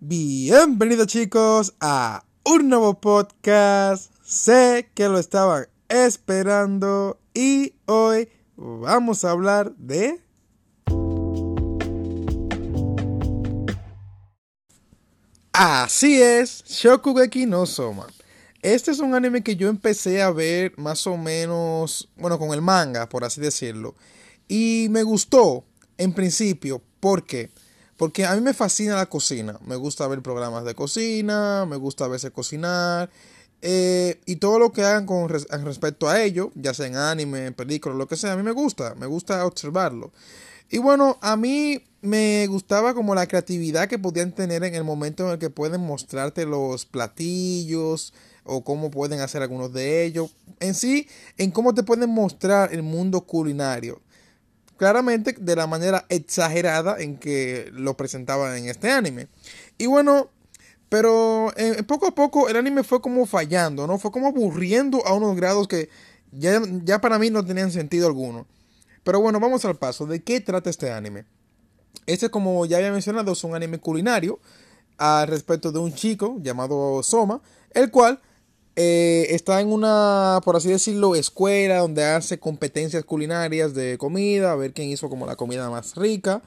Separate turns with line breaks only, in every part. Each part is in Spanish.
Bienvenidos chicos a un nuevo podcast. Sé que lo estaban esperando y hoy vamos a hablar de... Así es, Shokugeki no Soma. Este es un anime que yo empecé a ver más o menos, bueno, con el manga, por así decirlo. Y me gustó en principio, ¿por qué? Porque a mí me fascina la cocina. Me gusta ver programas de cocina, me gusta verse cocinar. Eh, y todo lo que hagan con respecto a ello, ya sea en anime, en películas, lo que sea, a mí me gusta, me gusta observarlo. Y bueno, a mí me gustaba como la creatividad que podían tener en el momento en el que pueden mostrarte los platillos o cómo pueden hacer algunos de ellos. En sí, en cómo te pueden mostrar el mundo culinario claramente de la manera exagerada en que lo presentaban en este anime. Y bueno, pero eh, poco a poco el anime fue como fallando, ¿no? Fue como aburriendo a unos grados que ya, ya para mí no tenían sentido alguno. Pero bueno, vamos al paso. ¿De qué trata este anime? Este, como ya había mencionado, es un anime culinario al respecto de un chico llamado Soma, el cual eh, está en una, por así decirlo, escuela donde hace competencias culinarias de comida, a ver quién hizo como la comida más rica.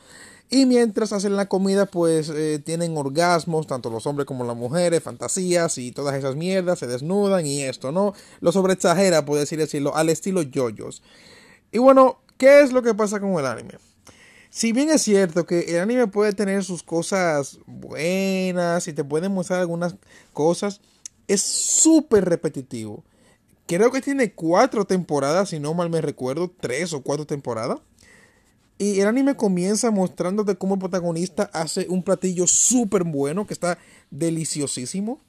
Y mientras hacen la comida, pues eh, tienen orgasmos, tanto los hombres como las mujeres, fantasías y todas esas mierdas, se desnudan y esto, ¿no? Lo sobreexagera, por así decirlo, al estilo yoyos. Y bueno, ¿qué es lo que pasa con el anime? Si bien es cierto que el anime puede tener sus cosas buenas y te puede mostrar algunas cosas, es súper repetitivo. Creo que tiene cuatro temporadas, si no mal me recuerdo, tres o cuatro temporadas. Y el anime comienza mostrándote cómo el protagonista hace un platillo súper bueno, que está deliciosísimo.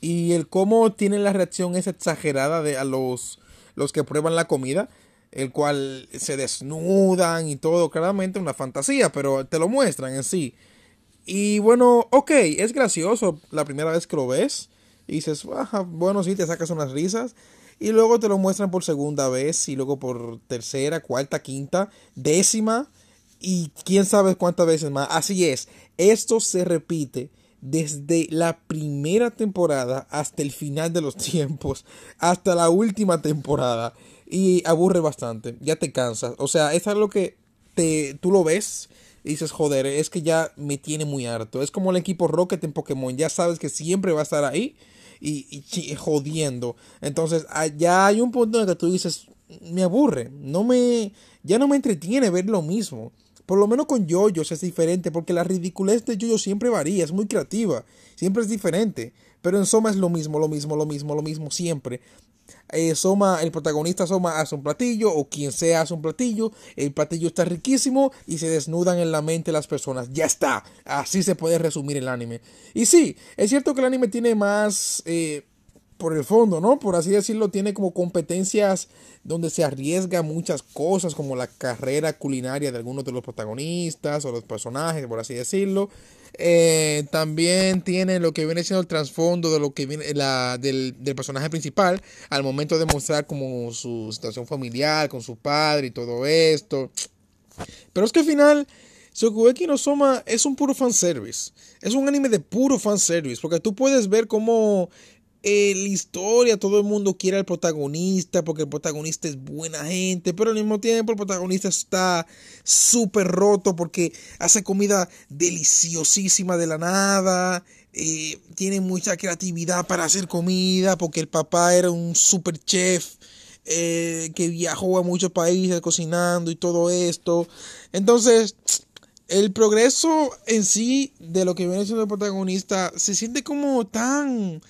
Y el cómo tiene la reacción es exagerada de a los, los que prueban la comida. El cual se desnudan y todo, claramente una fantasía, pero te lo muestran en sí. Y bueno, ok, es gracioso la primera vez que lo ves. Y dices, bueno, sí, te sacas unas risas. Y luego te lo muestran por segunda vez, y luego por tercera, cuarta, quinta, décima, y quién sabe cuántas veces más. Así es, esto se repite desde la primera temporada hasta el final de los tiempos, hasta la última temporada. Y aburre bastante, ya te cansas. O sea, es algo que te, tú lo ves y dices, joder, es que ya me tiene muy harto. Es como el equipo Rocket en Pokémon, ya sabes que siempre va a estar ahí y, jodiendo. Entonces, ah, ya hay un punto en el que tú dices, me aburre, no me, ya no me entretiene ver lo mismo. Por lo menos con yoyos es diferente, porque la ridiculez de yoyo siempre varía, es muy creativa, siempre es diferente. Pero en Soma es lo mismo, lo mismo, lo mismo, lo mismo, siempre. Eh, Soma, el protagonista Soma hace un platillo, o quien sea hace un platillo, el platillo está riquísimo y se desnudan en la mente las personas. Ya está, así se puede resumir el anime. Y sí, es cierto que el anime tiene más... Eh, por el fondo, ¿no? Por así decirlo, tiene como competencias donde se arriesga muchas cosas, como la carrera culinaria de algunos de los protagonistas o los personajes, por así decirlo. Eh, también tiene lo que viene siendo el trasfondo de lo que viene la, del, personaje principal al momento de mostrar como su situación familiar con su padre y todo esto. Pero es que al final, Shokugeki no Soma es un puro fanservice. Es un anime de puro fanservice. Porque tú puedes ver cómo eh, la historia, todo el mundo quiere al protagonista porque el protagonista es buena gente, pero al mismo tiempo el protagonista está súper roto porque hace comida deliciosísima de la nada, eh, tiene mucha creatividad para hacer comida porque el papá era un super chef. Eh, que viajó a muchos países cocinando y todo esto. Entonces, el progreso en sí de lo que viene siendo el protagonista se siente como tan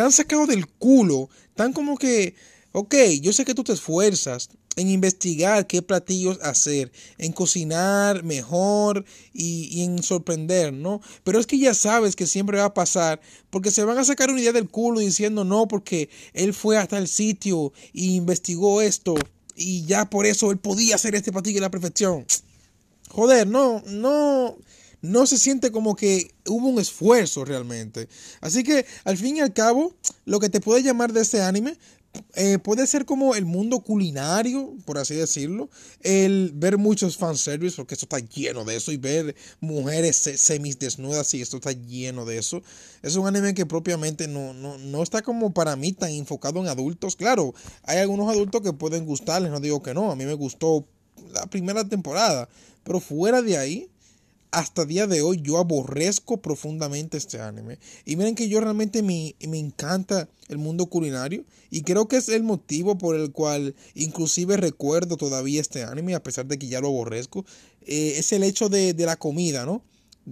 tan sacado del culo, tan como que, ok, yo sé que tú te esfuerzas en investigar qué platillos hacer, en cocinar mejor y, en sorprender, ¿no? Pero es que ya sabes que siempre va a pasar, porque se van a sacar una idea del culo diciendo no, porque él fue hasta el sitio e investigó esto y ya por eso él podía hacer este platillo a la perfección. Joder, no, no no se siente como que hubo un esfuerzo realmente. Así que al fin y al cabo, lo que te puede llamar de este anime eh, puede ser como el mundo culinario, por así decirlo, el ver muchos fanservice, porque esto está lleno de eso, y ver mujeres semisdesnudas, y esto está lleno de eso. Es un anime que propiamente no, no, no está como para mí tan enfocado en adultos. Claro, hay algunos adultos que pueden gustarles, no digo que no, a mí me gustó la primera temporada, pero fuera de ahí, hasta día de hoy yo aborrezco profundamente este anime. Y miren que yo realmente me, me, encanta el mundo culinario y creo que es el motivo por el cual inclusive recuerdo todavía este anime a pesar de que ya lo aborrezco. Eh, es el hecho de, de la comida, ¿no?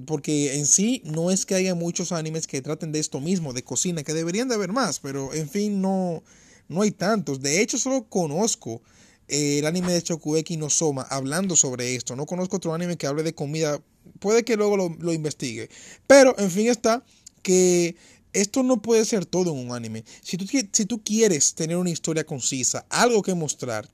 Porque en sí no es que haya muchos animes que traten de esto mismo, de cocina, que deberían de haber más, pero en fin no, no hay tantos. De hecho solo conozco el anime de Chokugeki no Soma hablando sobre esto. No conozco otro anime que hable de comida. Puede que luego lo, investigue. Pero, en fin, está que esto no puede ser todo en un anime. Si tú, si tú quieres tener una historia concisa, algo que mostrar,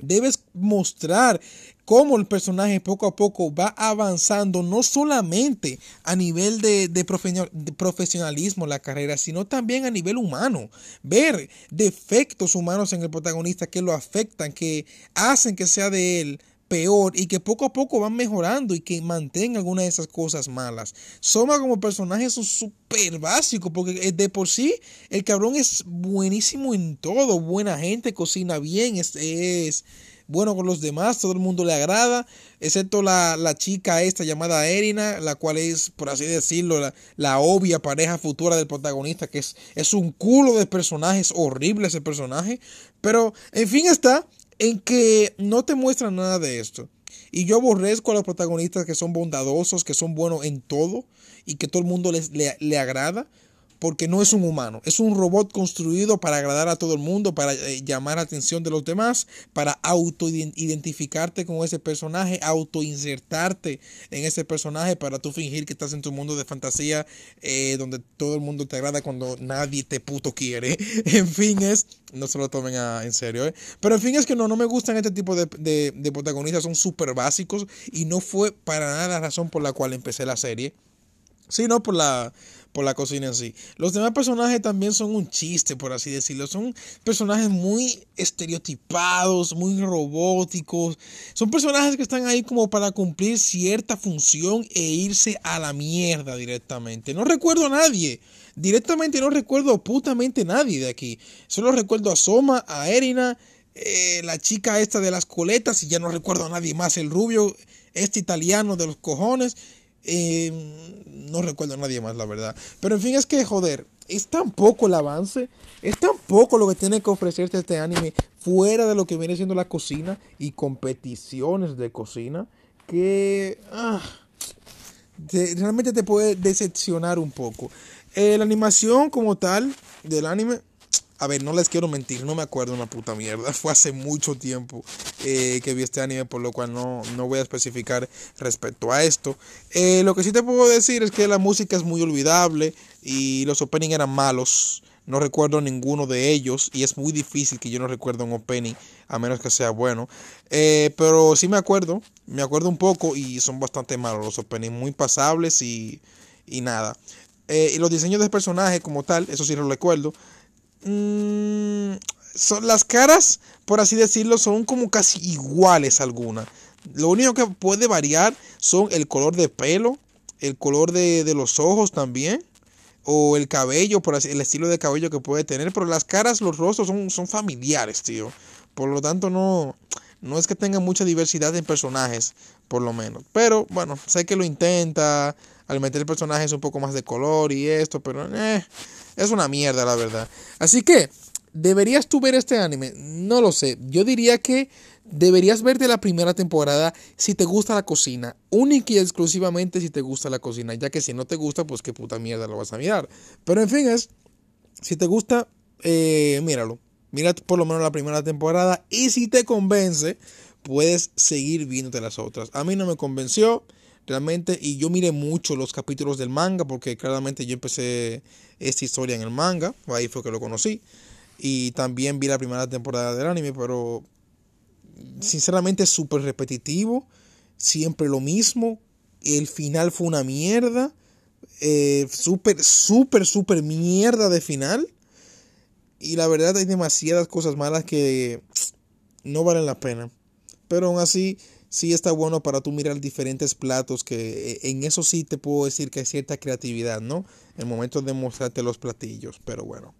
debes mostrar cómo el personaje poco a poco va avanzando, no solamente a nivel de, de, profesionalismo la carrera, sino también a nivel humano. Ver defectos humanos en el protagonista que lo afectan, que hacen que sea de él peor y que poco a poco van mejorando y que mantengan algunas de esas cosas malas. Soma como personaje es súper básico porque de por sí el cabrón es buenísimo en todo, buena gente, cocina bien, es, bueno con los demás, todo el mundo le agrada, excepto la, chica esta llamada Erina, la cual es, por así decirlo, la, la, obvia pareja futura del protagonista, que es, es un culo de personajes, horrible ese personaje, pero en fin está, en que no te muestran nada de esto. Y yo aborrezco a los protagonistas que son bondadosos, que son buenos en todo y que todo el mundo les, le, agrada porque no es un humano, es un robot construido para agradar a todo el mundo, para eh, llamar la atención de los demás, para auto-identificarte con ese personaje, auto-insertarte en ese personaje, para tú fingir que estás en tu mundo de fantasía eh, donde todo el mundo te agrada cuando nadie te puto quiere. en fin, es, no se lo tomen en serio, ¿eh? pero en fin es que no, no me gustan este tipo de, de protagonistas, son súper básicos y no fue para nada la razón por la cual empecé la serie, sino por la por la cocina en sí. Los demás personajes también son un chiste, por así decirlo. Son personajes muy estereotipados, muy robóticos. Son personajes que están ahí como para cumplir cierta función e irse a la mierda directamente. No recuerdo a nadie. Directamente no recuerdo a putamente nadie de aquí. Solo recuerdo a Soma, a Erina, eh, la chica esta de las coletas y ya no recuerdo a nadie más. El rubio, este italiano de los cojones eh, no recuerdo a nadie más, la verdad. Pero en fin, es que, joder, es tan poco el avance, es tan poco lo que tiene que ofrecerte este anime fuera de lo que viene siendo la cocina y competiciones de cocina, que ah, realmente te puede decepcionar un poco. Eh, la animación como tal del anime a ver, no les quiero mentir, no me acuerdo una puta mierda. Fue hace mucho tiempo eh, que vi este anime, por lo cual no, no voy a especificar respecto a esto. Eh, lo que sí te puedo decir es que la música es muy olvidable y los openings eran malos. No recuerdo ninguno de ellos y es muy difícil que yo no recuerde un opening a menos que sea bueno. Eh, pero sí me acuerdo, me acuerdo un poco y son bastante malos los openings, muy pasables y, y nada. y los diseños de personajes como tal, eso sí lo recuerdo. Mm, son, las caras, por así decirlo, son como casi iguales algunas. Lo único que puede variar son el color de pelo, el color de, los ojos también, o el cabello, por así, el estilo de cabello que puede tener. Pero las caras, los rostros son, son familiares, tío. Por lo tanto, no, no es que tenga mucha diversidad en personajes, por lo menos. Pero bueno, sé que lo intenta al meter personajes un poco más de color y esto, pero eh, es una mierda, la verdad. Así que, ¿deberías tú ver este anime? No lo sé. Yo diría que deberías verte la primera temporada si te gusta la cocina. Única y exclusivamente si te gusta la cocina. Ya que si no te gusta, pues qué puta mierda lo vas a mirar. Pero en fin, es. Si te gusta, eh, míralo. Mira por lo menos la primera temporada. Y si te convence, puedes seguir viéndote las otras. A mí no me convenció Y yo miré mucho los capítulos del manga. Porque claramente yo empecé esta historia en el manga, ahí fue que lo conocí. Y también vi la primera temporada del anime, pero sinceramente es súper repetitivo, siempre lo mismo. El final fue una mierda, eh, súper, súper, súper mierda de final. y la verdad hay demasiadas cosas malas que no valen la pena. Pero aún así, sí está bueno para tú mirar diferentes platos, que eh, en eso sí te puedo decir que hay cierta creatividad, ¿no? En el momento de mostrarte los platillos, pero bueno.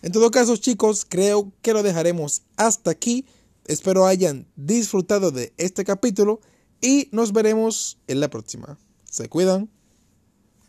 En todo caso, chicos, creo que lo dejaremos hasta aquí. Espero hayan disfrutado de este capítulo y nos veremos en la próxima. Se cuidan.